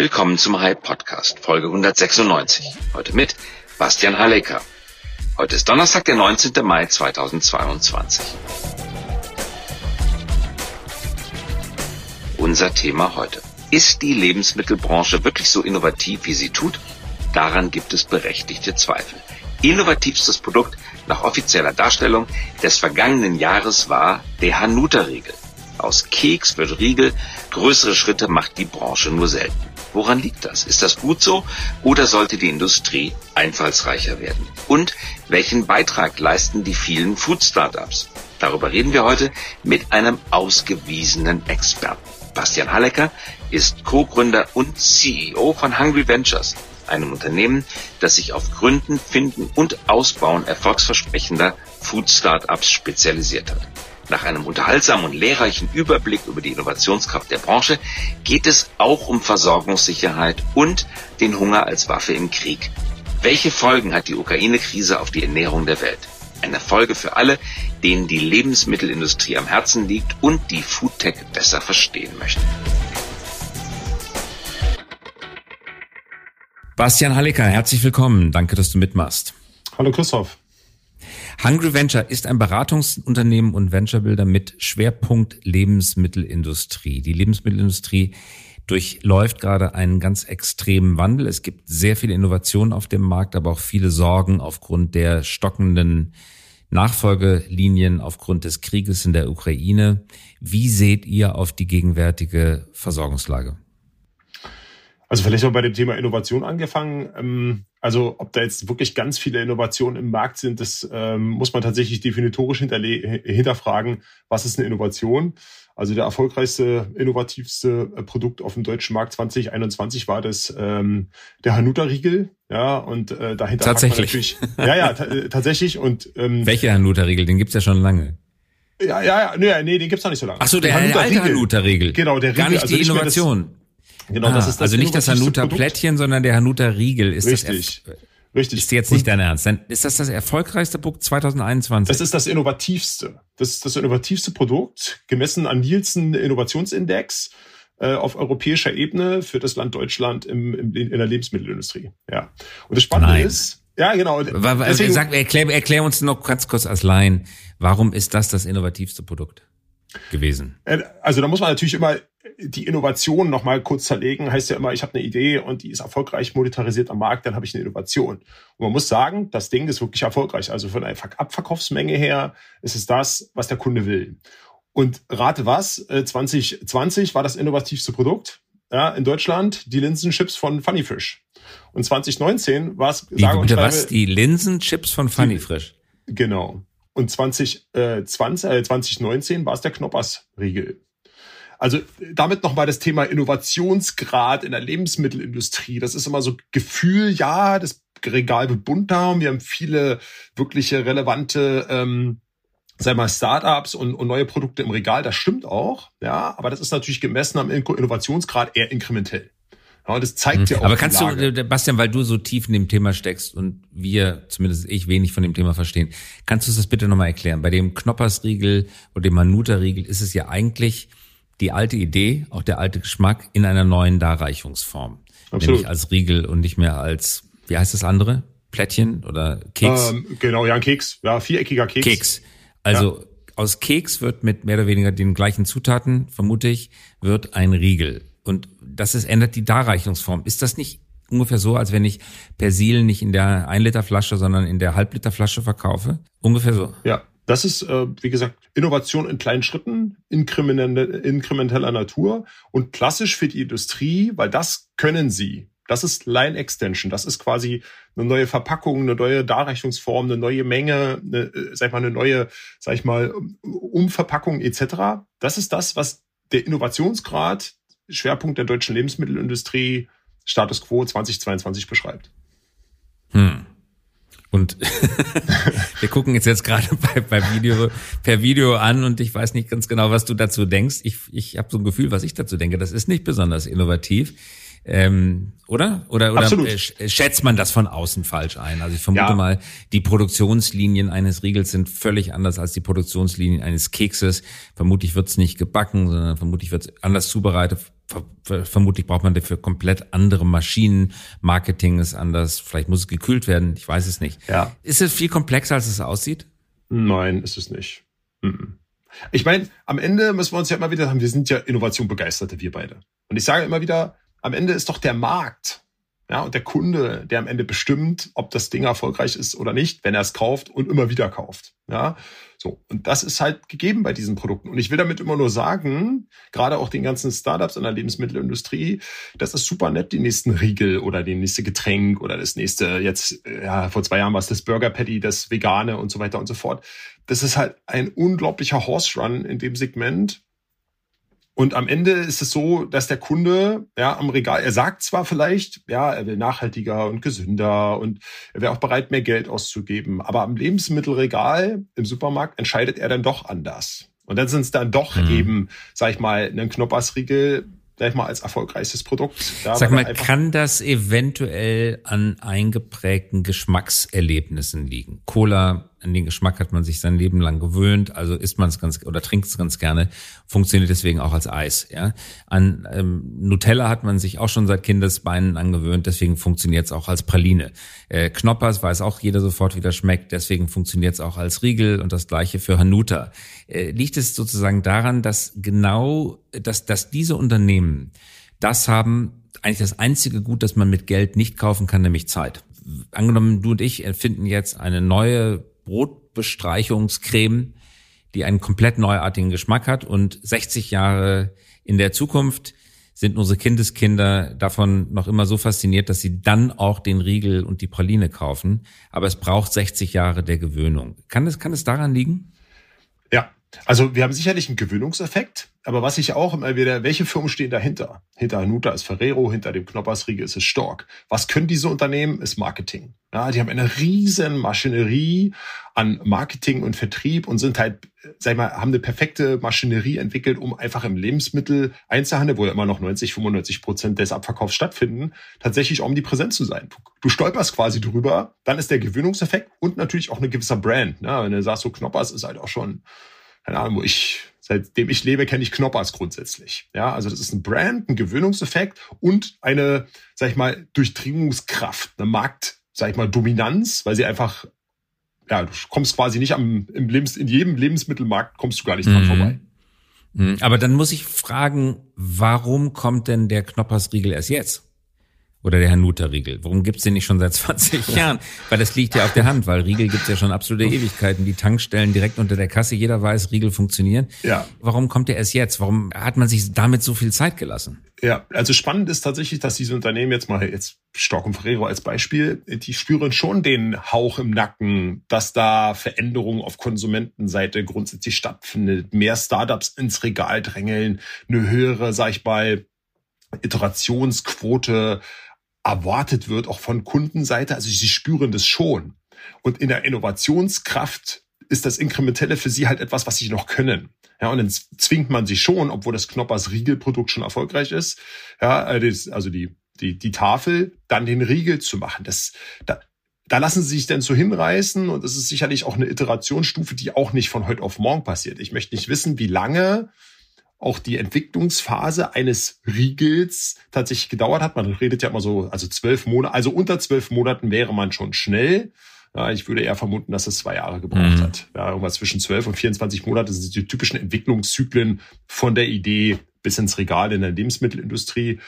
Willkommen zum Hype Podcast, Folge 196. Heute mit Bastian Hallecker. Heute ist Donnerstag, der 19. Mai 2022. Unser Thema heute. Ist die Lebensmittelbranche wirklich so innovativ, wie sie tut? Daran gibt es berechtigte Zweifel. Innovativstes Produkt nach offizieller Darstellung des vergangenen Jahres war der Hanuta-Riegel. Aus Keks wird Riegel, größere Schritte macht die Branche nur selten. Woran liegt das? Ist das gut so oder sollte die Industrie einfallsreicher werden? Und welchen Beitrag leisten die vielen Food Startups? Darüber reden wir heute mit einem ausgewiesenen Experten. Bastian Hallecker ist Co-Gründer und CEO von Hungry Ventures, einem Unternehmen, das sich auf Gründen, Finden und Ausbauen erfolgsversprechender Food Startups spezialisiert hat. Nach einem unterhaltsamen und lehrreichen Überblick über die Innovationskraft der Branche geht es auch um Versorgungssicherheit und den Hunger als Waffe im Krieg. Welche Folgen hat die Ukraine-Krise auf die Ernährung der Welt? Eine Folge für alle, denen die Lebensmittelindustrie am Herzen liegt und die Foodtech besser verstehen möchten. Bastian Hallecker, herzlich willkommen. Danke, dass du mitmachst. Hallo Christoph. Hungry Venture ist ein Beratungsunternehmen und Venture-Builder mit Schwerpunkt Lebensmittelindustrie. Die Lebensmittelindustrie durchläuft gerade einen ganz extremen Wandel. Es gibt sehr viele Innovationen auf dem Markt, aber auch viele Sorgen aufgrund der stockenden Nachfolgelinien aufgrund des Krieges in der Ukraine. Wie seht ihr auf die gegenwärtige Versorgungslage? Also vielleicht auch bei dem Thema Innovation angefangen. Ähm, also ob da jetzt wirklich ganz viele Innovationen im Markt sind, das ähm, muss man tatsächlich definitorisch hinterfragen. Was ist eine Innovation? Also der erfolgreichste, innovativste äh, Produkt auf dem deutschen Markt 2021 war das ähm, der Hanuta-Riegel. Ja, und äh, dahinter tatsächlich. ja, ja, äh, tatsächlich. Und ähm, welcher Hanuta-Riegel? Den gibt's ja schon lange. Ja, ja, ja, nee, nee, den gibt's noch nicht so lange. Ach so, der, der alte Hanuta-Riegel. Genau, der Riegel. Gar nicht also die Innovation. Genau, ah, das ist das Also nicht das Hanuta-Plättchen, sondern der Hanuta-Riegel ist Richtig. das. Richtig. Ist jetzt nicht dein Ernst. Dann ist das das erfolgreichste Produkt 2021? Das ist das innovativste. Das ist das innovativste Produkt, gemessen an Nielsen Innovationsindex äh, auf europäischer Ebene für das Land Deutschland im, im, in der Lebensmittelindustrie. Ja. Und das Spannende Nein. ist, ja, genau. Deswegen, Sag, erklär, erklär uns noch ganz kurz als Laien, warum ist das das innovativste Produkt gewesen? Äh, also da muss man natürlich immer die Innovation noch mal kurz zerlegen, heißt ja immer, ich habe eine Idee und die ist erfolgreich monetarisiert am Markt, dann habe ich eine Innovation. Und man muss sagen, das Ding ist wirklich erfolgreich. Also von der Abverkaufsmenge her ist es das, was der Kunde will. Und rate was, 2020 äh, war das innovativste Produkt ja, in Deutschland, die Linsenchips von Funny Fish. Und 2019 war es, sage und was, die Linsenchips von Funny Fish? Genau. Und 2020, äh, 20, äh, 2019 war es der Knoppers-Riegel. Also damit nochmal das Thema Innovationsgrad in der Lebensmittelindustrie. Das ist immer so Gefühl, ja, das Regal wird bunter und wir haben viele wirkliche relevante ähm, sei mal Startups und, und neue Produkte im Regal, das stimmt auch, ja, aber das ist natürlich gemessen am Innovationsgrad eher inkrementell. Ja, und das zeigt mhm. ja auch. Aber kannst du, äh, Bastian, weil du so tief in dem Thema steckst und wir, zumindest ich, wenig von dem Thema verstehen, kannst du das bitte nochmal erklären? Bei dem Knoppersriegel oder dem Manuta-Riegel ist es ja eigentlich die alte Idee, auch der alte Geschmack in einer neuen Darreichungsform. Absolut. Nämlich als Riegel und nicht mehr als, wie heißt das andere? Plättchen oder Keks? Ähm, genau, ja, ein Keks. Ja, viereckiger Keks. Keks. Also ja. aus Keks wird mit mehr oder weniger den gleichen Zutaten, vermute ich, wird ein Riegel. Und das ist, ändert die Darreichungsform. Ist das nicht ungefähr so, als wenn ich Persil nicht in der 1 Liter Flasche, sondern in der Halbliter Flasche verkaufe? Ungefähr so. Ja, das ist, äh, wie gesagt, Innovation in kleinen Schritten, inkrementeller Natur und klassisch für die Industrie, weil das können sie. Das ist Line Extension. Das ist quasi eine neue Verpackung, eine neue Darreichungsform, eine neue Menge, eine, äh, sag ich mal, eine neue, sag ich mal, Umverpackung etc. Das ist das, was der Innovationsgrad, Schwerpunkt der deutschen Lebensmittelindustrie, Status Quo 2022 beschreibt. Hm. Und wir gucken jetzt jetzt gerade bei, bei Video, per Video an und ich weiß nicht ganz genau, was du dazu denkst. Ich, ich habe so ein Gefühl, was ich dazu denke. Das ist nicht besonders innovativ. Ähm, oder? Oder, oder Absolut. Äh, schätzt man das von außen falsch ein? Also ich vermute ja. mal, die Produktionslinien eines Riegels sind völlig anders als die Produktionslinien eines Kekses. Vermutlich wird es nicht gebacken, sondern vermutlich wird es anders zubereitet. Vermutlich braucht man dafür komplett andere Maschinen. Marketing ist anders. Vielleicht muss es gekühlt werden. Ich weiß es nicht. Ja. Ist es viel komplexer, als es aussieht? Nein, ist es nicht. Ich meine, am Ende müssen wir uns ja immer wieder sagen, wir sind ja Innovation begeisterte, wir beide. Und ich sage immer wieder, am Ende ist doch der Markt ja, und der Kunde, der am Ende bestimmt, ob das Ding erfolgreich ist oder nicht, wenn er es kauft und immer wieder kauft. Ja, so. Und das ist halt gegeben bei diesen Produkten. Und ich will damit immer nur sagen, gerade auch den ganzen Startups in der Lebensmittelindustrie, das ist super nett, die nächsten Riegel oder die nächste Getränk oder das nächste, jetzt, ja, vor zwei Jahren war es das Burger Patty, das Vegane und so weiter und so fort. Das ist halt ein unglaublicher Horse Run in dem Segment und am Ende ist es so, dass der Kunde ja am Regal, er sagt zwar vielleicht, ja, er will nachhaltiger und gesünder und er wäre auch bereit, mehr Geld auszugeben, aber am Lebensmittelregal im Supermarkt entscheidet er dann doch anders. Und dann sind es dann doch mhm. eben, sag ich mal, ein Knoppersriegel, sag ich mal, als erfolgreichstes Produkt. Ja, sag mal, kann das eventuell an eingeprägten Geschmackserlebnissen liegen? Cola, an den Geschmack hat man sich sein Leben lang gewöhnt, also isst man es ganz oder trinkt es ganz gerne, funktioniert deswegen auch als Eis. Ja, an ähm, Nutella hat man sich auch schon seit Kindesbeinen angewöhnt, deswegen funktioniert es auch als Praline. Äh, Knoppers weiß auch jeder sofort, wie das schmeckt, deswegen funktioniert es auch als Riegel und das gleiche für Hanuta. Äh, liegt es sozusagen daran, dass genau, dass dass diese Unternehmen das haben, eigentlich das einzige Gut, das man mit Geld nicht kaufen kann, nämlich Zeit. Angenommen, du und ich erfinden jetzt eine neue Brotbestreichungscreme, die einen komplett neuartigen Geschmack hat und 60 Jahre in der Zukunft sind unsere Kindeskinder davon noch immer so fasziniert, dass sie dann auch den Riegel und die Praline kaufen. Aber es braucht 60 Jahre der Gewöhnung. Kann es, kann es daran liegen? Ja, also wir haben sicherlich einen Gewöhnungseffekt, aber was ich auch immer wieder, welche Firmen stehen dahinter? Hinter Hanuta ist Ferrero, hinter dem Knoppersriegel ist es Stork. Was können diese Unternehmen? Ist Marketing. Ja, die haben eine riesen Maschinerie an Marketing und Vertrieb und sind halt, sag ich mal, haben eine perfekte Maschinerie entwickelt, um einfach im Lebensmittel Einzelhandel, wo ja immer noch 90, 95 Prozent des Abverkaufs stattfinden, tatsächlich omnipräsent zu sein. Du stolperst quasi drüber, dann ist der Gewöhnungseffekt und natürlich auch eine gewisse Brand. Ne? Wenn du sagst, so Knoppers ist halt auch schon keine Ahnung, wo ich, seitdem ich lebe, kenne ich Knoppers grundsätzlich. Ja, also das ist ein Brand, ein Gewöhnungseffekt und eine, sag ich mal, Durchdringungskraft, eine Markt, sag ich mal, Dominanz, weil sie einfach, ja, du kommst quasi nicht am, im Lebens, in jedem Lebensmittelmarkt kommst du gar nicht dran mhm. vorbei. Mhm. Aber dann muss ich fragen, warum kommt denn der Knoppersriegel erst jetzt? Oder der Hanuta-Riegel. Warum gibt's den nicht schon seit 20 Jahren? Weil das liegt ja auf der Hand, weil Riegel gibt's ja schon absolute Ewigkeiten. Die Tankstellen direkt unter der Kasse, jeder weiß, Riegel funktionieren. Ja. Warum kommt der erst jetzt? Warum hat man sich damit so viel Zeit gelassen? Ja, also spannend ist tatsächlich, dass diese Unternehmen jetzt mal jetzt Stock und Ferrero als Beispiel, die spüren schon den Hauch im Nacken, dass da Veränderungen auf Konsumentenseite grundsätzlich stattfindet, mehr Startups ins Regal drängeln, eine höhere, sag ich mal, Iterationsquote erwartet wird, auch von Kundenseite. Also sie spüren das schon. Und in der Innovationskraft ist das Inkrementelle für sie halt etwas, was sie noch können. Ja, und dann zwingt man sich schon, obwohl das Knoppers Riegelprodukt schon erfolgreich ist, ja, äh, also die, die, die Tafel, dann den Riegel zu machen. Das, da, da lassen sie sich dann so hinreißen und es ist sicherlich auch eine Iterationsstufe, die auch nicht von heute auf morgen passiert. Ich möchte nicht wissen, wie lange auch die Entwicklungsphase eines Riegels tatsächlich gedauert hat. Man redet ja immer so, also zwölf Monate, also unter zwölf Monaten wäre man schon schnell. Ja, ich würde eher vermuten, dass es zwei Jahre gebraucht mhm. hat. Ja, irgendwas zwischen zwölf und 24 Monate sind die typischen Entwicklungszyklen von der Idee bis ins Regal in der Lebensmittelindustrie.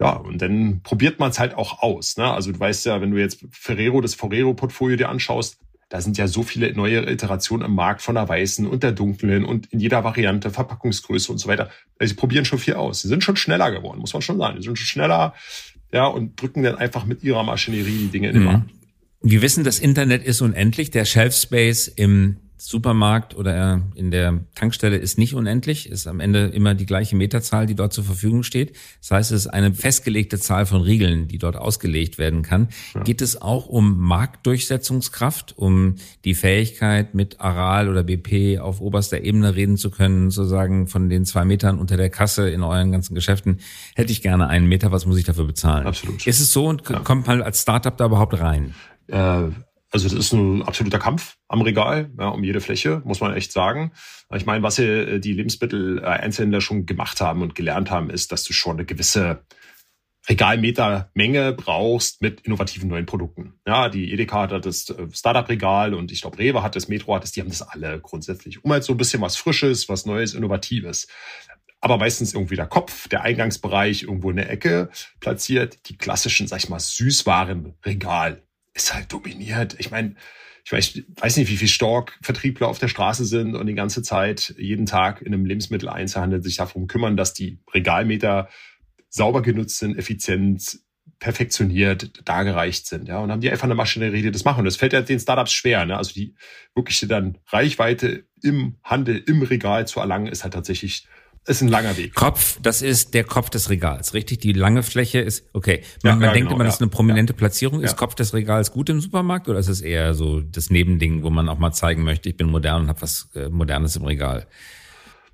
Ja, und dann probiert man es halt auch aus. Ne? Also du weißt ja, wenn du jetzt Ferrero, das Ferrero-Portfolio dir anschaust, da sind ja so viele neue Iterationen im Markt von der weißen und der dunklen und in jeder Variante, Verpackungsgröße und so weiter. Also sie probieren schon viel aus. Sie sind schon schneller geworden, muss man schon sagen. Sie sind schon schneller, ja, und drücken dann einfach mit ihrer Maschinerie die Dinge in den mhm. Markt. Wir wissen, das Internet ist unendlich. Der Shelf Space im Supermarkt oder in der Tankstelle ist nicht unendlich, ist am Ende immer die gleiche Meterzahl, die dort zur Verfügung steht. Das heißt, es ist eine festgelegte Zahl von Riegeln, die dort ausgelegt werden kann. Ja. Geht es auch um Marktdurchsetzungskraft, um die Fähigkeit, mit Aral oder BP auf oberster Ebene reden zu können, sozusagen von den zwei Metern unter der Kasse in euren ganzen Geschäften, hätte ich gerne einen Meter, was muss ich dafür bezahlen? Absolut. Ist es so und ja. kommt man als Startup da überhaupt rein? Äh also das ist ein absoluter Kampf am Regal, ja, um jede Fläche, muss man echt sagen. Ich meine, was äh, die Lebensmittel-Einzelhändler schon gemacht haben und gelernt haben, ist, dass du schon eine gewisse Regalmetermenge brauchst mit innovativen neuen Produkten. Ja, die Edeka hat das äh, Startup-Regal und ich glaube, Rewe hat das, Metro hat das, die haben das alle grundsätzlich. Um halt so ein bisschen was Frisches, was Neues, Innovatives. Aber meistens irgendwie der Kopf, der Eingangsbereich irgendwo in der Ecke platziert. Die klassischen, sag ich mal, Süßwarenregal ist halt dominiert. Ich meine, ich weiß, weiß nicht, wie viel Stork-Vertriebler auf der Straße sind und die ganze Zeit jeden Tag in einem Lebensmitteleinzelhandel sich darum kümmern, dass die Regalmeter sauber genutzt sind, effizient, perfektioniert, dargereicht sind, ja, und haben die einfach eine Maschinerie, die das machen. Und das fällt ja den Startups schwer, ne? Also die wirkliche dann Reichweite im Handel, im Regal zu erlangen, ist halt tatsächlich ist ein langer Weg. Kopf, das ist der Kopf des Regals, richtig? Die lange Fläche ist, okay. Man, ja, man ja, denkt genau, immer, das ist eine prominente Platzierung. Ist Kopf des Regals gut im Supermarkt oder ist es eher so das Nebending, wo man auch mal zeigen möchte, ich bin modern und habe was äh, Modernes im Regal?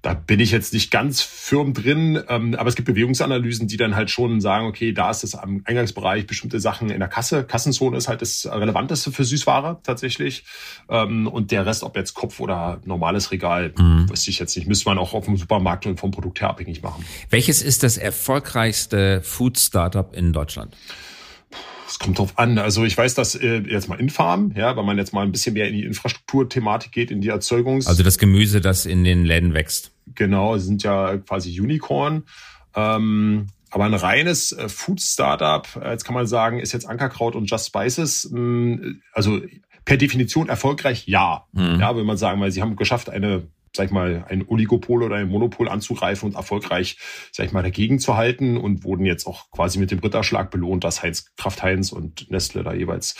Da bin ich jetzt nicht ganz firm drin, ähm, aber es gibt Bewegungsanalysen, die dann halt schon sagen, okay, da ist es am Eingangsbereich bestimmte Sachen in der Kasse. Kassenzone ist halt das Relevanteste für Süßware tatsächlich. Ähm, und der Rest, ob jetzt Kopf oder normales Regal, mhm. wüsste ich jetzt nicht. Müsste man auch auf dem Supermarkt und vom Produkt her abhängig machen. Welches ist das erfolgreichste Food-Startup in Deutschland? Es kommt drauf an. Also ich weiß, dass äh, jetzt mal Infarm, ja, wenn man jetzt mal ein bisschen mehr in die Infrastrukturthematik geht, in die Erzeugungs. Also das Gemüse, das in den Läden wächst. Genau, sind ja quasi Unicorn. Ähm, aber ein reines äh, Food-Startup, äh, jetzt kann man sagen, ist jetzt Ankerkraut und Just Spices. Mh, mm, also per Definition erfolgreich, ja. Mhm. Ja, will man sagen, weil sie haben geschafft, eine sag ich mal, ein Oligopol oder ein Monopol anzugreifen und erfolgreich, sag ich mal, dagegen zu halten und wurden jetzt auch quasi mit dem Ritterschlag belohnt, dass Heinz Kraft Heinz und Nestle da jeweils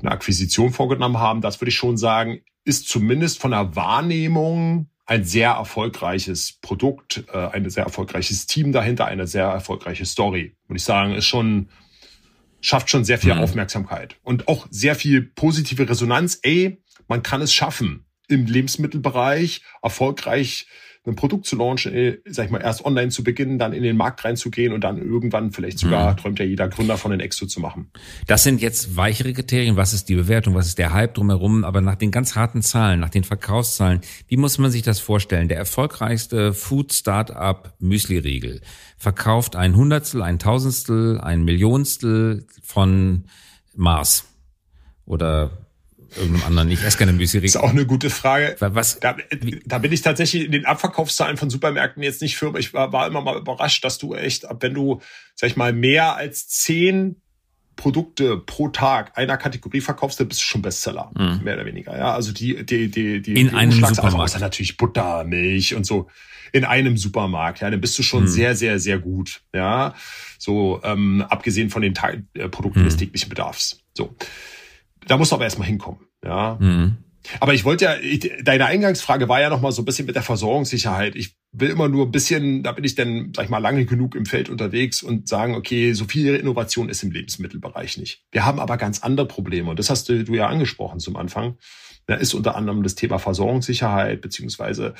eine Akquisition vorgenommen haben. Das würde ich schon sagen, ist zumindest von der Wahrnehmung ein sehr erfolgreiches Produkt, äh, ein sehr erfolgreiches Team dahinter, eine sehr erfolgreiche Story. Würde ich sagen, ist schon, schafft schon sehr viel mhm. Aufmerksamkeit und auch sehr viel positive Resonanz. Ey, man kann es schaffen im Lebensmittelbereich erfolgreich ein Produkt zu launchen, äh, sag ich mal, erst online zu beginnen, dann in den Markt reinzugehen und dann irgendwann vielleicht sogar, mhm. träumt ja jeder Gründer von den Exo zu machen. Das sind jetzt weichere Kriterien. Was ist die Bewertung? Was ist der Hype drumherum? Aber nach den ganz harten Zahlen, nach den Verkaufszahlen, wie muss man sich das vorstellen? Der erfolgreichste Food Startup Müsli-Riegel verkauft ein Hundertstel, ein Tausendstel, ein Millionstel von Mars oder irgendeinem anderen. Ich esse keine Müsli. Ist auch eine gute Frage. Was? Da, da bin ich tatsächlich in den Abverkaufszahlen von Supermärkten jetzt nicht für. Ich war, war immer mal überrascht, dass du echt, wenn du, sag ich mal, mehr als zehn Produkte pro Tag einer Kategorie verkaufst, dann bist du schon Bestseller, mhm. mehr oder weniger. Ja, also die die die die in die einem Supermarkt, also natürlich Butter, Milch und so in einem Supermarkt. Ja, dann bist du schon mhm. sehr sehr sehr gut. Ja, so ähm, abgesehen von den Teil, äh, Produkten mhm. des täglichen Bedarfs. So da musst du aber erstmal hinkommen. Ja. Mhm. Aber ich wollte ja, ich, deine Eingangsfrage war ja noch mal so ein bisschen mit der Versorgungssicherheit. Ich will immer nur ein bisschen, da bin ich dann, sag ich mal, lange genug im Feld unterwegs und sagen, okay, so viel Innovation ist im Lebensmittelbereich nicht. Wir haben aber ganz andere Probleme und das hast du, du ja angesprochen zum Anfang. Da ist unter anderem das Thema Versorgungssicherheit beziehungsweise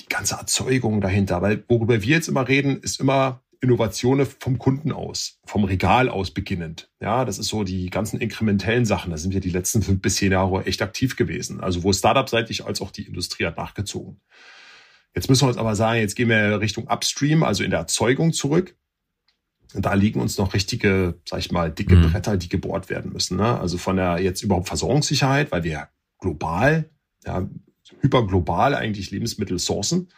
die ganze Erzeugung dahinter. Weil worüber wir jetzt immer reden, ist immer Innovationen vom Kunden aus, vom Regal aus beginnend. Ja, das ist so die ganzen inkrementellen Sachen. Da sind wir die letzten fünf bis zehn Jahre echt aktiv gewesen. Also wo Startup-seitig als auch die Industrie hat nachgezogen. Jetzt müssen wir uns aber sagen, jetzt gehen wir Richtung Upstream, also in der Erzeugung zurück. Und da liegen uns noch richtige, sag ich mal, dicke mhm. Bretter, die gebohrt werden müssen. Ne? Also von der jetzt überhaupt Versorgungssicherheit, weil wir global, ja, hyperglobal eigentlich Lebensmittel sourcen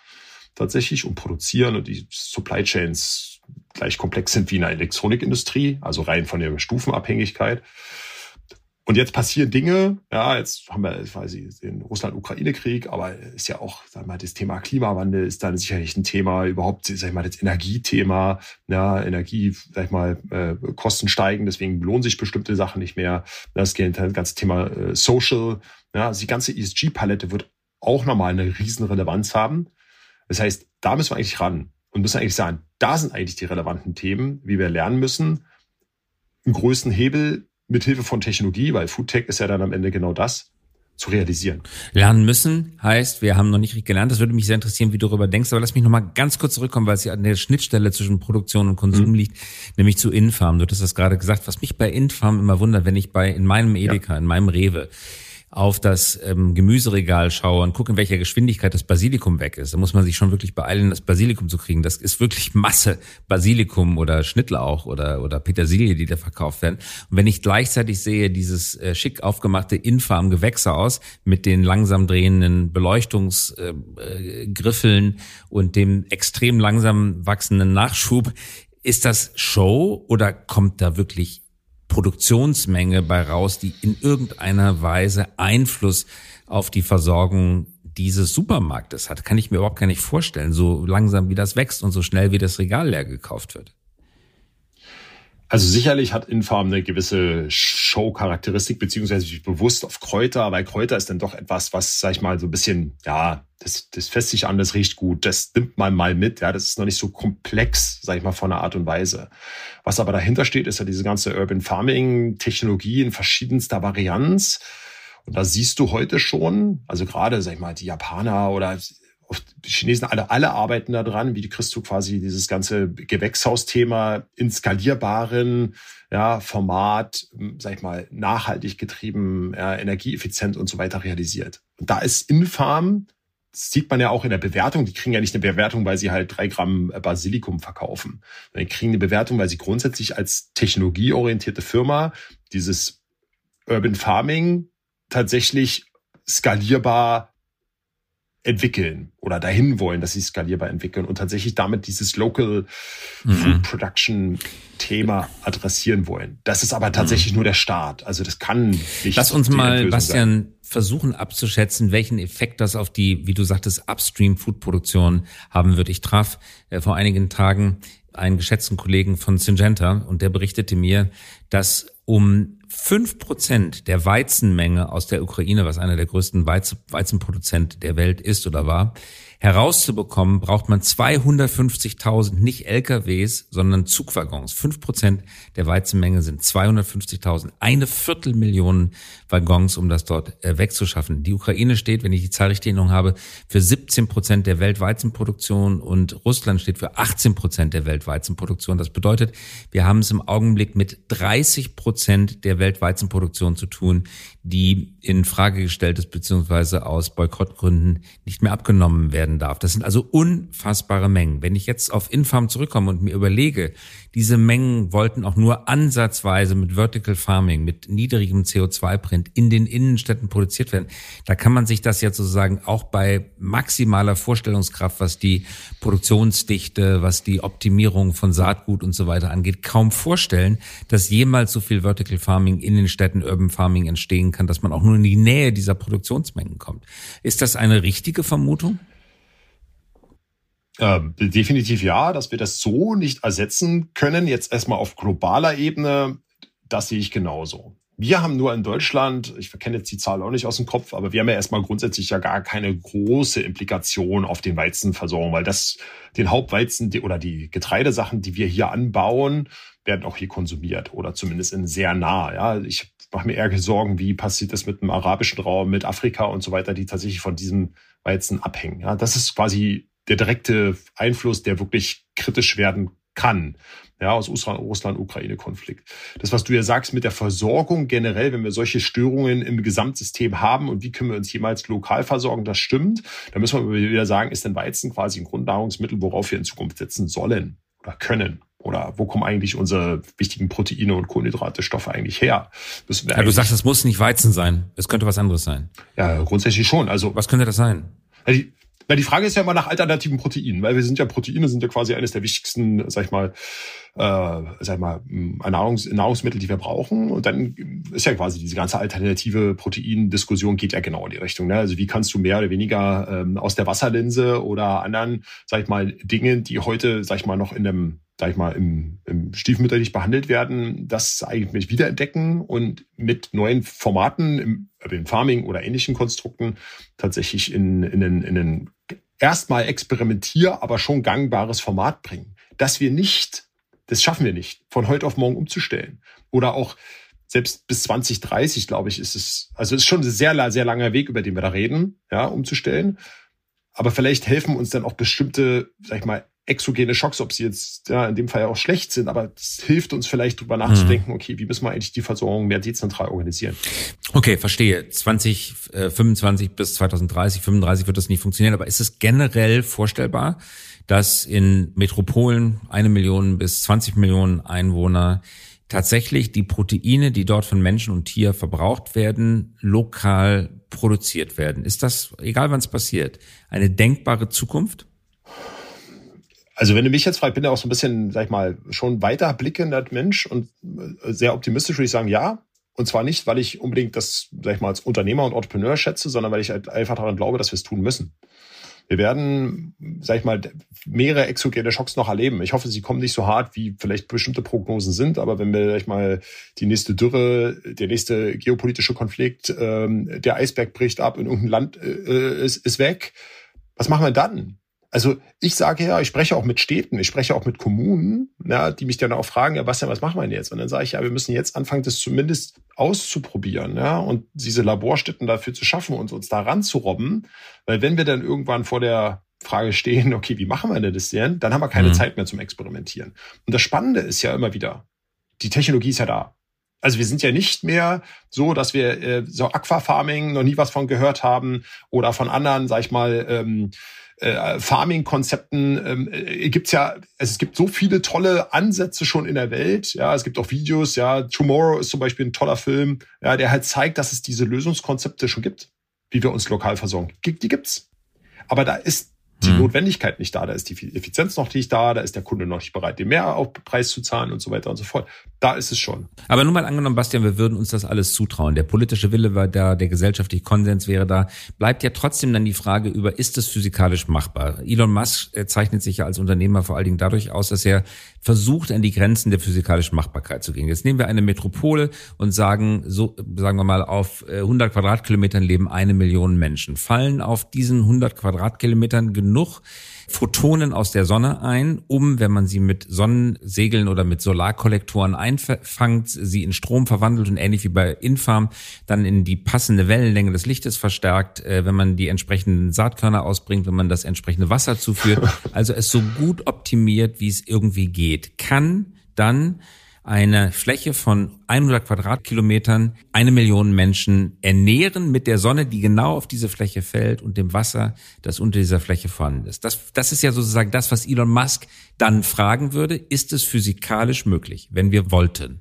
tatsächlich und produzieren und die Supply Chains gleich komplex sind wie in der Elektronikindustrie, also rein von der Stufenabhängigkeit. Und jetzt passieren Dinge, ja, jetzt haben wir, weiß ich, den Russland-Ukraine-Krieg, aber ist ja auch, sag mal, das Thema Klimawandel ist dann sicherlich ein Thema, überhaupt, sag ich mal, das Energiethema, ja, Energie, sag ich mal, äh, Kosten steigen, deswegen lohnen sich bestimmte Sachen nicht mehr. Das ganze Thema äh, Social, ja, also die ganze ESG-Palette wird auch nochmal eine riesen Relevanz haben. Das heißt, da müssen wir eigentlich ran und müssen eigentlich sagen, da sind eigentlich die relevanten Themen, wie wir lernen müssen, einen größten Hebel mit Hilfe von Technologie, weil Foodtech ist ja dann am Ende genau das, zu realisieren. Lernen müssen heißt, wir haben noch nicht richtig gelernt. Das würde mich sehr interessieren, wie du darüber denkst. Aber lass mich noch mal ganz kurz zurückkommen, weil es ja an der Schnittstelle zwischen Produktion und Konsum mhm. liegt, nämlich zu Infarm. Du hast das gerade gesagt. Was mich bei Infarm immer wundert, wenn ich bei in meinem Edeka, ja. in meinem Rewe auf das ähm, Gemüseregal schaue und gucke, in welcher Geschwindigkeit das Basilikum weg ist, da muss man sich schon wirklich beeilen, das Basilikum zu kriegen. Das ist wirklich Masse Basilikum oder Schnittlauch oder, oder Petersilie, die da verkauft werden. Und wenn ich gleichzeitig sehe, dieses äh, schick aufgemachte Infarm Gewächshaus mit den langsam drehenden Beleuchtungsgriffeln äh, äh, und dem extrem langsam wachsenden Nachschub, ist das Show oder kommt da wirklich Produktionsmenge bei raus, die in irgendeiner Weise Einfluss auf die Versorgung dieses Supermarktes hat. Kann ich mir überhaupt gar nicht vorstellen, so langsam wie das wächst und so schnell wie das Regal leer gekauft wird. Also sicherlich hat Infarm eine gewisse Show-Charakteristik, beziehungsweise bewusst auf Kräuter, weil Kräuter ist dann doch etwas, was, sag ich mal, so ein bisschen, ja, das, das fässt sich an, das riecht gut, das nimmt man mal mit, ja, das ist noch nicht so komplex, sag ich mal, von der Art und Weise. Was aber dahinter steht, ist ja diese ganze Urban Farming Technologie in verschiedenster Varianz. Und da siehst du heute schon, also gerade, sag ich mal, die Japaner oder die Chinesen alle, alle arbeiten da dran, wie kriegst du quasi dieses ganze Gewächshausthema in skalierbaren ja, Format, sag ich mal, nachhaltig getrieben, ja, energieeffizient und so weiter realisiert. Und da ist Infarm, das sieht man ja auch in der Bewertung, die kriegen ja nicht eine Bewertung, weil sie halt drei Gramm Basilikum verkaufen. Die kriegen eine Bewertung, weil sie grundsätzlich als technologieorientierte Firma dieses Urban Farming tatsächlich skalierbar entwickeln oder dahin wollen, dass sie skalierbar entwickeln und tatsächlich damit dieses Local mhm. Food Production Thema adressieren wollen. Das ist aber tatsächlich mhm. nur der Start. Also das kann nicht. Lass uns mal, Bastian, sein. versuchen abzuschätzen, welchen Effekt das auf die, wie du sagtest, Upstream Food Produktion haben wird. Ich traf äh, vor einigen Tagen einen geschätzten Kollegen von Syngenta und der berichtete mir, dass um fünf Prozent der Weizenmenge aus der Ukraine, was einer der größten Weizenproduzenten der Welt ist oder war, herauszubekommen, braucht man 250.000 nicht LKWs, sondern Zugwaggons. Fünf Prozent der Weizenmenge sind 250.000. Eine Viertelmillion Waggons, um das dort äh, wegzuschaffen. Die Ukraine steht, wenn ich die Zahl richtig habe, für 17 Prozent der Weltweizenproduktion und Russland steht für 18 Prozent der Weltweizenproduktion. Das bedeutet, wir haben es im Augenblick mit 30 Prozent der Weltweizenproduktion zu tun, die in Frage gestellt ist, beziehungsweise aus Boykottgründen nicht mehr abgenommen werden darf. Das sind also unfassbare Mengen. Wenn ich jetzt auf Infarm zurückkomme und mir überlege, diese Mengen wollten auch nur ansatzweise mit Vertical Farming, mit niedrigem CO2-Print in den Innenstädten produziert werden, da kann man sich das jetzt sozusagen auch bei maximaler Vorstellungskraft, was die Produktionsdichte, was die Optimierung von Saatgut und so weiter angeht, kaum vorstellen, dass jemals so viel Vertical Farming in den Städten Urban Farming entstehen kann, dass man auch nur in die Nähe dieser Produktionsmengen kommt. Ist das eine richtige Vermutung? Äh, definitiv ja, dass wir das so nicht ersetzen können. Jetzt erstmal auf globaler Ebene, das sehe ich genauso. Wir haben nur in Deutschland, ich kenne jetzt die Zahl auch nicht aus dem Kopf, aber wir haben ja erstmal grundsätzlich ja gar keine große Implikation auf den Weizenversorgung, weil das den Hauptweizen oder die Getreidesachen, die wir hier anbauen, werden auch hier konsumiert oder zumindest in sehr nah. Ja, ich mache mir eher Sorgen, wie passiert das mit dem arabischen Raum, mit Afrika und so weiter, die tatsächlich von diesem Weizen abhängen. Ja, das ist quasi der direkte Einfluss, der wirklich kritisch werden kann. Ja, aus Russland-Ukraine-Konflikt. Das, was du ja sagst mit der Versorgung generell, wenn wir solche Störungen im Gesamtsystem haben und wie können wir uns jemals lokal versorgen, das stimmt. Da müssen wir wieder sagen, ist denn Weizen quasi ein Grundnahrungsmittel, worauf wir in Zukunft setzen sollen oder können? Oder wo kommen eigentlich unsere wichtigen Proteine und Kohlenhydrate, Stoffe eigentlich her? Müssen wir ja, du sagst, es muss nicht Weizen sein. Es könnte was anderes sein. Ja, grundsätzlich schon. Also was könnte das sein? Also na, die Frage ist ja immer nach alternativen Proteinen, weil wir sind ja Proteine sind ja quasi eines der wichtigsten, sag ich mal, äh, sag ich mal, Nahrungs Nahrungsmittel, die wir brauchen. Und dann ist ja quasi diese ganze alternative Proteindiskussion geht ja genau in die Richtung. Ne? Also wie kannst du mehr oder weniger ähm, aus der Wasserlinse oder anderen, sag ich mal, Dingen, die heute, sag ich mal, noch in einem sag ich mal, im, im stiefmütterlich behandelt werden, das eigentlich wiederentdecken und mit neuen Formaten im Urban Farming oder ähnlichen Konstrukten tatsächlich in, in, in, in ein erstmal experimentier, aber schon gangbares Format bringen. Dass wir nicht, das schaffen wir nicht, von heute auf morgen umzustellen. Oder auch selbst bis 2030, glaube ich, ist es, also ist schon ein sehr, sehr langer Weg, über den wir da reden, ja, umzustellen. Aber vielleicht helfen uns dann auch bestimmte, sag ich mal, exogene Schocks, ob sie jetzt ja, in dem Fall ja auch schlecht sind, aber es hilft uns vielleicht drüber nachzudenken, mhm. okay, wie müssen wir eigentlich die Versorgung mehr dezentral organisieren? Okay, verstehe. 2025 äh, bis 2030, 35 wird das nicht funktionieren, aber ist es generell vorstellbar, dass in Metropolen eine Million bis 20 Millionen Einwohner tatsächlich die Proteine, die dort von Menschen und Tier verbraucht werden, lokal produziert werden. Ist das, egal wann es passiert, eine denkbare Zukunft? Also wenn du mich jetzt fragst, bin ja auch so ein bisschen, sag ich mal, schon weiter blickender Mensch und äh, sehr optimistisch würde ich sagen, ja. Und zwar nicht, weil ich unbedingt das, sag ich mal, als Unternehmer und Entrepreneur schätze, sondern weil ich halt einfach daran glaube, dass wir es tun müssen. Wir werden, sag ich mal, mehrere exogene Schocks noch erleben. Ich hoffe, sie kommen nicht so hart, wie vielleicht bestimmte Prognosen sind. Aber wenn wir, sag ich mal, die nächste Dürre, der nächste geopolitische Konflikt, ähm, der Eisberg bricht ab in irgendein Land äh, ist, ist weg, was machen wir dann? Also ich sage ja, ich spreche auch mit Städten, ich spreche auch mit Kommunen, ja, die mich dann auch fragen, ja, was denn, was machen wir denn jetzt? Und dann sage ich, ja, wir müssen jetzt anfangen, das zumindest auszuprobieren, ja, und diese Laborstätten dafür zu schaffen und uns da ranzurobben. Weil wenn wir dann irgendwann vor der Frage stehen, okay, wie machen wir denn das denn? Dann haben wir keine mhm. Zeit mehr zum Experimentieren. Und das Spannende ist ja immer wieder, die Technologie ist ja da. Also wir sind ja nicht mehr so, dass wir äh, so Aquafarming noch nie was von gehört haben oder von anderen, sag ich mal, ähm, äh, Farming-Konzepten ähm, äh, gibt's ja, also es gibt so viele tolle Ansätze schon in der Welt. Ja, es gibt auch Videos. Ja, Tomorrow ist zum Beispiel ein toller Film, ja, der halt zeigt, dass es diese Lösungskonzepte schon gibt, wie wir uns lokal versorgen. Die gibt's. Aber da ist die hm. Notwendigkeit nicht da, da ist die Effizienz noch nicht da, da ist der Kunde noch nicht bereit, den Mehraufpreis zu zahlen und so weiter und so fort. Da ist es schon. Aber nur mal angenommen, Bastian, wir würden uns das alles zutrauen. Der politische Wille war da, der gesellschaftliche Konsens wäre da. Bleibt ja trotzdem dann die Frage über, ist es physikalisch machbar? Elon Musk äh, zeichnet sich ja als Unternehmer vor allen Dingen dadurch aus, dass er versucht, an die Grenzen der physikalischen Machbarkeit zu gehen. Jetzt nehmen wir eine Metropole und sagen, so, sagen wir mal, auf 100 äh, Quadratkilometern leben eine Million Menschen. Fallen auf diesen 100 Quadratkilometern genug Photonen aus der Sonne ein, um, wenn man sie mit Sonnensegeln oder mit Solarkollektoren einfangt, sie in Strom verwandelt und ähnlich wie bei Infarm dann in die passende Wellenlänge des Lichtes verstärkt, äh, wenn man die entsprechenden Saatkörner ausbringt, wenn man das entsprechende Wasser zuführt, also es so gut optimiert, wie es irgendwie geht, kann dann eine Fläche von 100 Quadratkilometern eine Million Menschen ernähren mit der Sonne, die genau auf diese Fläche fällt und dem Wasser, das unter dieser Fläche vorhanden ist. Das, das ist ja sozusagen das, was Elon Musk dann fragen würde. Ist es physikalisch möglich, wenn wir wollten?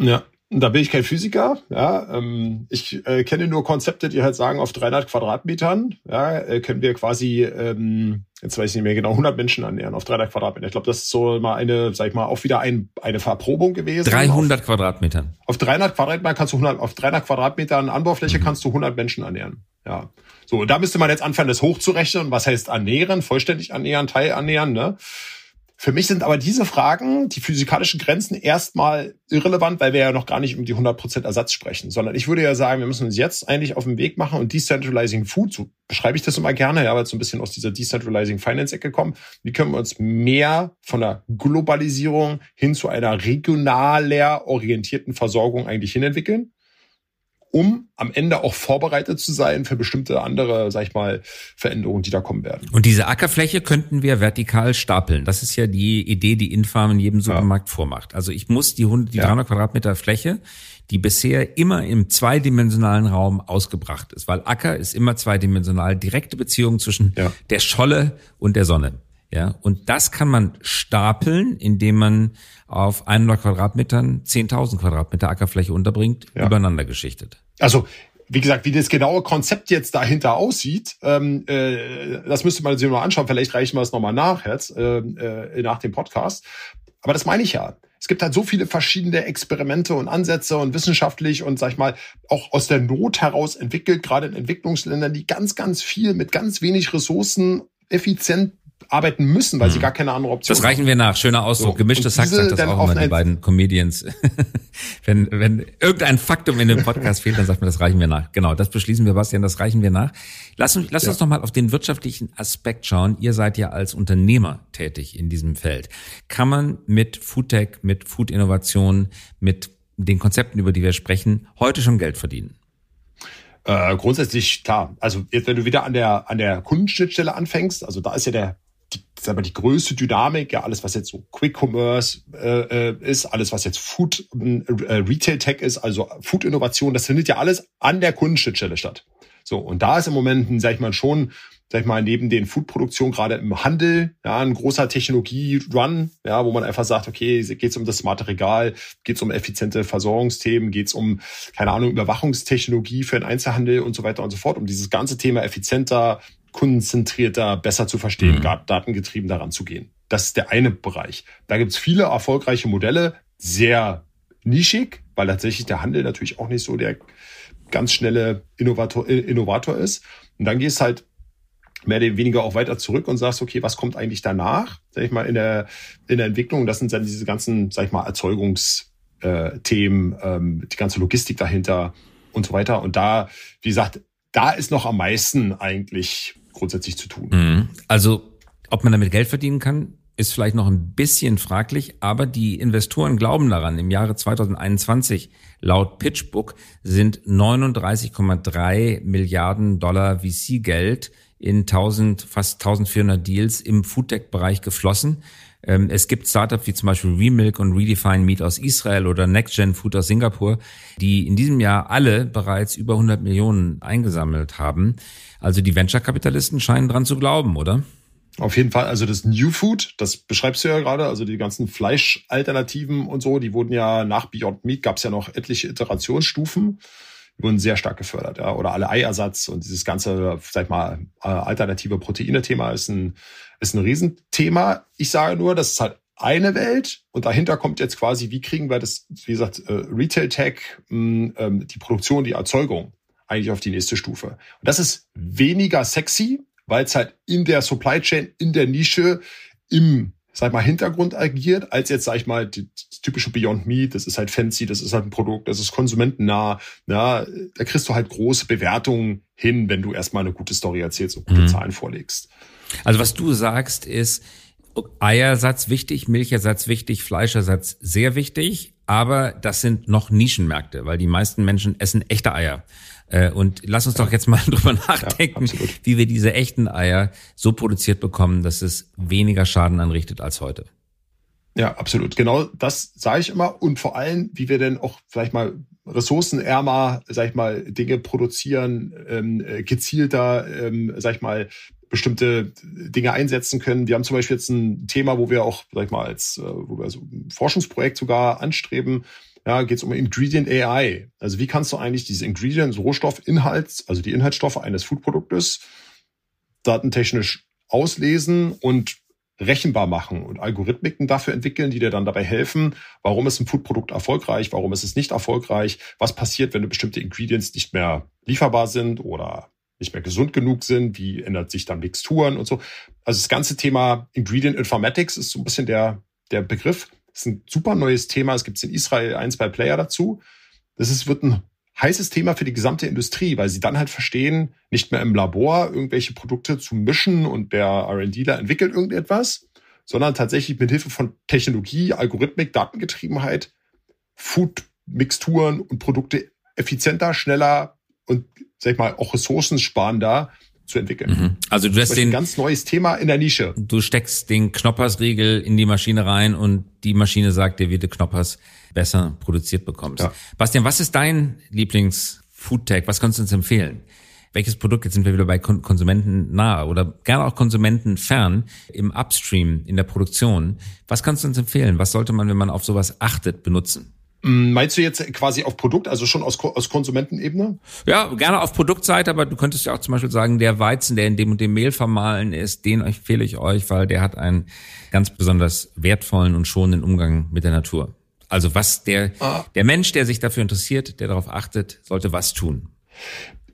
Ja, da bin ich kein Physiker. Ja, ähm, ich äh, kenne nur Konzepte, die halt sagen, auf 300 Quadratmetern ja, äh, können wir quasi, ähm, jetzt weiß ich nicht mehr genau, 100 Menschen annähern auf 300 Quadratmetern. Ich glaube, das ist so mal eine, sag ich mal, auch wieder ein, eine Verprobung gewesen. 300 auf, Quadratmetern. Auf 300 Quadratmetern kannst du 100, auf 300 Quadratmetern Anbaufläche mhm. kannst du 100 Menschen annähern. Ja. So, da müsste man jetzt anfangen, das hochzurechnen. Was heißt annähern? Vollständig annähern, Teil annähern, ne? Für mich sind aber diese Fragen, die physikalischen Grenzen, erstmal irrelevant, weil wir ja noch gar nicht um die 100% Ersatz sprechen, sondern ich würde ja sagen, wir müssen uns jetzt eigentlich auf den Weg machen und Decentralizing Food, so beschreibe ich das immer gerne, ja, weil es so ein bisschen aus dieser Decentralizing Finance-Ecke kommt. Wie können wir uns mehr von der Globalisierung hin zu einer regionaler orientierten Versorgung eigentlich hinentwickeln? Um am Ende auch vorbereitet zu sein für bestimmte andere, sag ich mal, Veränderungen, die da kommen werden. Und diese Ackerfläche könnten wir vertikal stapeln. Das ist ja die Idee, die Infarm in jedem Supermarkt ja. vormacht. Also ich muss die, 100, die ja. 300 Quadratmeter Fläche, die bisher immer im zweidimensionalen Raum ausgebracht ist, weil Acker ist immer zweidimensional, direkte Beziehung zwischen ja. der Scholle und der Sonne. Ja, und das kann man stapeln, indem man auf 100 Quadratmetern 10.000 Quadratmeter Ackerfläche unterbringt, ja. übereinander geschichtet. Also wie gesagt, wie das genaue Konzept jetzt dahinter aussieht, ähm, äh, das müsste man sich mal anschauen. Vielleicht reichen wir es nochmal nach jetzt, äh, äh, nach dem Podcast. Aber das meine ich ja. Es gibt halt so viele verschiedene Experimente und Ansätze und wissenschaftlich und sag ich mal auch aus der Not heraus entwickelt, gerade in Entwicklungsländern, die ganz, ganz viel mit ganz wenig Ressourcen effizient arbeiten müssen, weil hm. sie gar keine andere Option haben. Das reichen wir nach. Schöner Ausdruck. So. Gemischtes Hack sagt das auch immer, die beiden Comedians. wenn, wenn irgendein Faktum in dem Podcast fehlt, dann sagt man, das reichen wir nach. Genau, das beschließen wir, Bastian, das reichen wir nach. Lass, uns, lass ja. uns noch mal auf den wirtschaftlichen Aspekt schauen. Ihr seid ja als Unternehmer tätig in diesem Feld. Kann man mit Foodtech, mit Food-Innovation, mit den Konzepten, über die wir sprechen, heute schon Geld verdienen? Äh, grundsätzlich klar. Also jetzt, wenn du wieder an der an der Kundenschnittstelle anfängst, also da ist ja der die, sag mal, die größte Dynamik, ja alles was jetzt so Quick Commerce äh, äh ist, alles was jetzt Food äh, Retail Tech ist, also Food Innovation, das findet ja alles an der Kundenschnittstelle statt. So und da ist im Moment, sag ich mal schon sag ich mal, neben den Foodproduktionen gerade im Handel, ja, ein großer Technologie-Run, ja, wo man einfach sagt, okay, geht es um das smarte Regal, geht es um effiziente Versorgungsthemen, geht es um, keine Ahnung, Überwachungstechnologie für den Einzelhandel und so weiter und so fort, um dieses ganze Thema effizienter, kundenzentrierter, besser zu verstehen, mhm. datengetrieben daran zu gehen. Das ist der eine Bereich. Da gibt's viele erfolgreiche Modelle, sehr nischig, weil tatsächlich der Handel natürlich auch nicht so der ganz schnelle Innovator, Innovator ist. Und dann gehst halt mehr oder weniger auch weiter zurück und sagst, okay, was kommt eigentlich danach, sag ich mal, in der, in der Entwicklung? Das sind dann diese ganzen, sag ich mal, Erzeugungsthemen, ähm, die ganze Logistik dahinter und so weiter. Und da, wie gesagt, da ist noch am meisten eigentlich grundsätzlich zu tun. Mhm. Also, ob man damit Geld verdienen kann, ist vielleicht noch ein bisschen fraglich, aber die Investoren glauben daran. Im Jahre 2021 laut PitchBook sind 39,3 Milliarden Dollar VC-Geld in 1000, fast 1400 Deals im Foodtech-Bereich geflossen. Ähm, es gibt Startups wie zum Beispiel Remilk und Redefine Meat aus Israel oder NextGen Food aus Singapur, die in diesem Jahr alle bereits über 100 Millionen eingesammelt haben. Also die Venture-Kapitalisten scheinen dran zu glauben, oder? Auf jeden Fall, also das New Food, das beschreibst du ja gerade, also die ganzen Fleischalternativen und so, die wurden ja nach Beyond Meat, gab es ja noch etliche Iterationsstufen wurden sehr stark gefördert. Ja. Oder alle Eiersatz und dieses ganze, sag ich mal, äh, alternative Proteine-Thema ist ein, ist ein Riesenthema. Ich sage nur, das ist halt eine Welt und dahinter kommt jetzt quasi, wie kriegen wir das, wie gesagt, äh, Retail Tech, ähm, die Produktion, die Erzeugung eigentlich auf die nächste Stufe. Und das ist weniger sexy, weil es halt in der Supply Chain, in der Nische, im sag mal, Hintergrund agiert, als jetzt, sag ich mal, die, die typische Beyond Meat, das ist halt fancy, das ist halt ein Produkt, das ist konsumentennah, ja, da kriegst du halt große Bewertungen hin, wenn du erstmal eine gute Story erzählst und gute mhm. Zahlen vorlegst. Also was du sagst ist, Eiersatz wichtig, Milchersatz wichtig, Fleischersatz sehr wichtig, aber das sind noch Nischenmärkte, weil die meisten Menschen essen echte Eier. Äh, und lass uns doch jetzt mal drüber nachdenken, ja, wie wir diese echten Eier so produziert bekommen, dass es weniger Schaden anrichtet als heute. Ja, absolut. Genau das sage ich immer. Und vor allem, wie wir denn auch vielleicht mal ressourcenärmer, sag ich mal, Dinge produzieren, ähm, äh, gezielter, ähm, sag ich mal, bestimmte Dinge einsetzen können. Wir haben zum Beispiel jetzt ein Thema, wo wir auch, sag ich mal, als äh, wo wir so ein Forschungsprojekt sogar anstreben, ja, geht es um Ingredient AI. Also wie kannst du eigentlich diese Ingredients, Rohstoff, Inhalts, also die Inhaltsstoffe eines Foodproduktes datentechnisch auslesen und rechenbar machen und Algorithmiken dafür entwickeln, die dir dann dabei helfen, warum ist ein Foodprodukt erfolgreich, warum ist es nicht erfolgreich, was passiert, wenn bestimmte Ingredients nicht mehr lieferbar sind oder nicht mehr gesund genug sind, wie ändert sich dann Mixturen und so. Also das ganze Thema Ingredient Informatics ist so ein bisschen der, der Begriff. Das ist ein super neues Thema. Es gibt in Israel ein, zwei Player dazu. Das ist, wird ein heißes Thema für die gesamte Industrie, weil sie dann halt verstehen, nicht mehr im Labor irgendwelche Produkte zu mischen und der R&Dler entwickelt irgendetwas, sondern tatsächlich mit Hilfe von Technologie, Algorithmik, Datengetriebenheit, Food-Mixturen und Produkte effizienter, schneller und, sag ich mal, auch ressourcensparender zu entwickeln. Mhm. Also du hast den ein ganz neues Thema in der Nische. Du steckst den Knoppersriegel in die Maschine rein und die Maschine sagt dir, wie du Knoppers besser produziert bekommst. Ja. Bastian, was ist dein Lieblings-Foodtech? Was kannst du uns empfehlen? Welches Produkt, jetzt sind wir wieder bei Konsumenten nahe oder gerne auch Konsumenten fern im Upstream, in der Produktion. Was kannst du uns empfehlen? Was sollte man, wenn man auf sowas achtet, benutzen? Mm, meinst du jetzt quasi auf Produkt, also schon aus, aus Konsumentenebene? Ja, gerne auf Produktseite, aber du könntest ja auch zum Beispiel sagen, der Weizen, der in dem und dem Mehl vermahlen ist, den empfehle ich euch, weil der hat einen ganz besonders wertvollen und schonenden Umgang mit der Natur. Also was der, ah. der Mensch, der sich dafür interessiert, der darauf achtet, sollte was tun.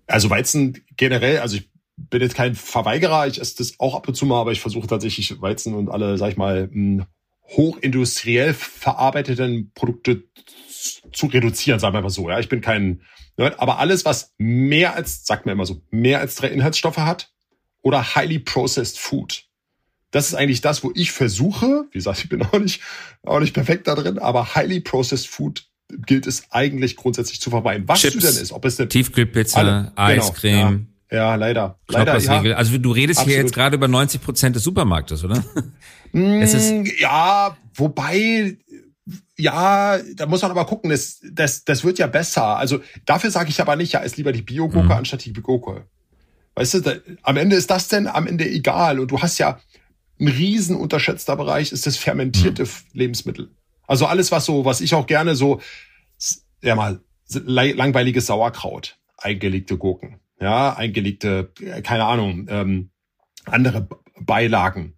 Also Weizen generell, also ich bin jetzt kein Verweigerer, ich esse das auch ab und zu mal, aber ich versuche tatsächlich Weizen und alle, sag ich mal, mm, hochindustriell verarbeiteten Produkte zu reduzieren, sagen wir mal so. Ja, ich bin kein Nerd, aber alles, was mehr als, sagt mir immer so, mehr als drei Inhaltsstoffe hat oder highly processed food. Das ist eigentlich das, wo ich versuche, wie gesagt, ich bin auch nicht, auch nicht perfekt da drin, aber highly processed food gilt es eigentlich grundsätzlich zu vermeiden. Was Chips, du denn ist, ob es eine Tiefkühlpizza, Alle, Eiscreme. Genau, ja. Ja, leider. Leider, ja. Also du redest hier Absolut. jetzt gerade über 90 Prozent des Supermarktes, oder? Mm, Es ist- ja, wobei, ja, da muss man aber gucken, das, das, das wird ja besser. Also dafür sage ich aber nicht, ja, ist lieber die Bio-Gurke Mhm. anstatt die Gurke. Weißt du, da, am Ende ist das denn am Ende egal. Und du hast ja ein riesen unterschätzter Bereich, ist das fermentierte Mhm. Lebensmittel. Also alles, was so, was ich auch gerne so, ja mal, langweiliges Sauerkraut, eingelegte Gurken, ja, eingelegte, äh, keine Ahnung, ähm, andere Beilagen.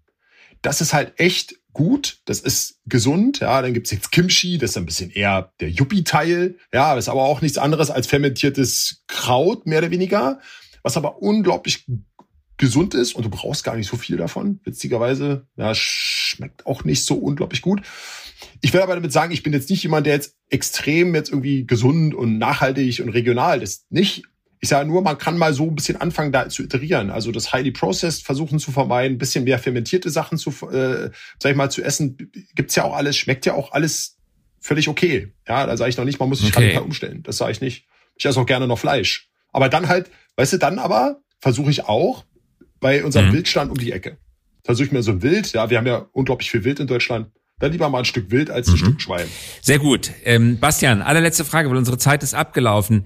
Das ist halt echt gut, das ist gesund, ja, dann gibt's jetzt Kimchi, das ist ein bisschen eher der Yuppie-Teil, ja, das ist aber auch nichts anderes als fermentiertes Kraut, mehr oder weniger, was aber unglaublich gesund ist und du brauchst gar nicht so viel davon, witzigerweise. Ja, schmeckt auch nicht so unglaublich gut. Ich will aber damit sagen, ich bin jetzt nicht jemand, der jetzt extrem jetzt irgendwie gesund und nachhaltig und regional ist. Nicht. Ich sage nur, man kann mal so ein bisschen anfangen, da zu iterieren. Also das highly processed versuchen zu vermeiden, ein bisschen mehr fermentierte Sachen zu, äh, sag ich mal, zu essen. Gibt's ja auch alles, schmeckt ja auch alles völlig okay. Ja, da sage ich noch nicht, man muss sich Okay. radikal umstellen. Das sage ich nicht. Ich esse auch gerne noch Fleisch. Aber dann halt, weißt du, dann aber versuche ich auch bei unserem Mhm. Wildstand um die Ecke. Versuche ich mir so ein Wild, ja, wir haben ja unglaublich viel Wild in Deutschland. Dann lieber mal ein Stück Wild als ein Mhm. Stück Schwein. Sehr gut. Ähm, Bastian, allerletzte Frage, weil unsere Zeit ist abgelaufen.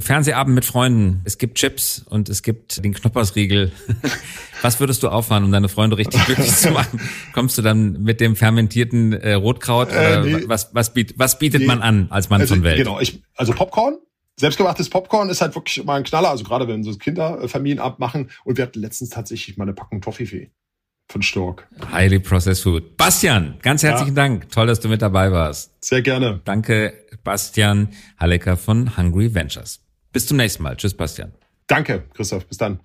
Fernsehabend mit Freunden. Es gibt Chips und es gibt den Knoppersriegel. Was würdest du auffahren, um deine Freunde richtig glücklich zu machen? Kommst du dann mit dem fermentierten äh, Rotkraut Äh, nee. was, was, biet, was bietet Nee. man an als Mann Also, von Welt? Genau, ich, also Popcorn. Selbstgemachtes Popcorn ist halt wirklich immer ein Knaller, also gerade wenn so Kinder äh, Familienabend machen. Und wir hatten letztens tatsächlich mal eine Packung Toffifee von Stork. Highly processed food. Bastian, ganz herzlichen Dank. Toll, dass du mit dabei warst. Sehr gerne. Danke, Bastian Hallecker von Hungry Ventures. Bis zum nächsten Mal. Tschüss, Bastian. Danke, Christoph. Bis dann.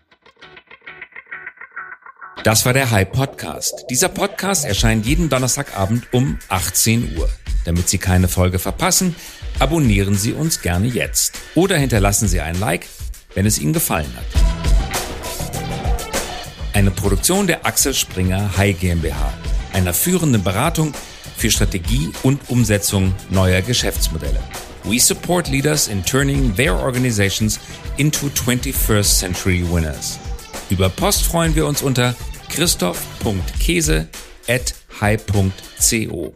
Das war der High Podcast. Dieser Podcast erscheint jeden Donnerstagabend um 18 Uhr. Damit Sie keine Folge verpassen, abonnieren Sie uns gerne jetzt oder hinterlassen Sie ein Like, wenn es Ihnen gefallen hat. Eine Produktion der Axel Springer High GmbH, einer führenden Beratung für Strategie und Umsetzung neuer Geschäftsmodelle. We support leaders in turning their organizations into 21st century winners. Über Post freuen wir uns unter christoph.käse at high.co.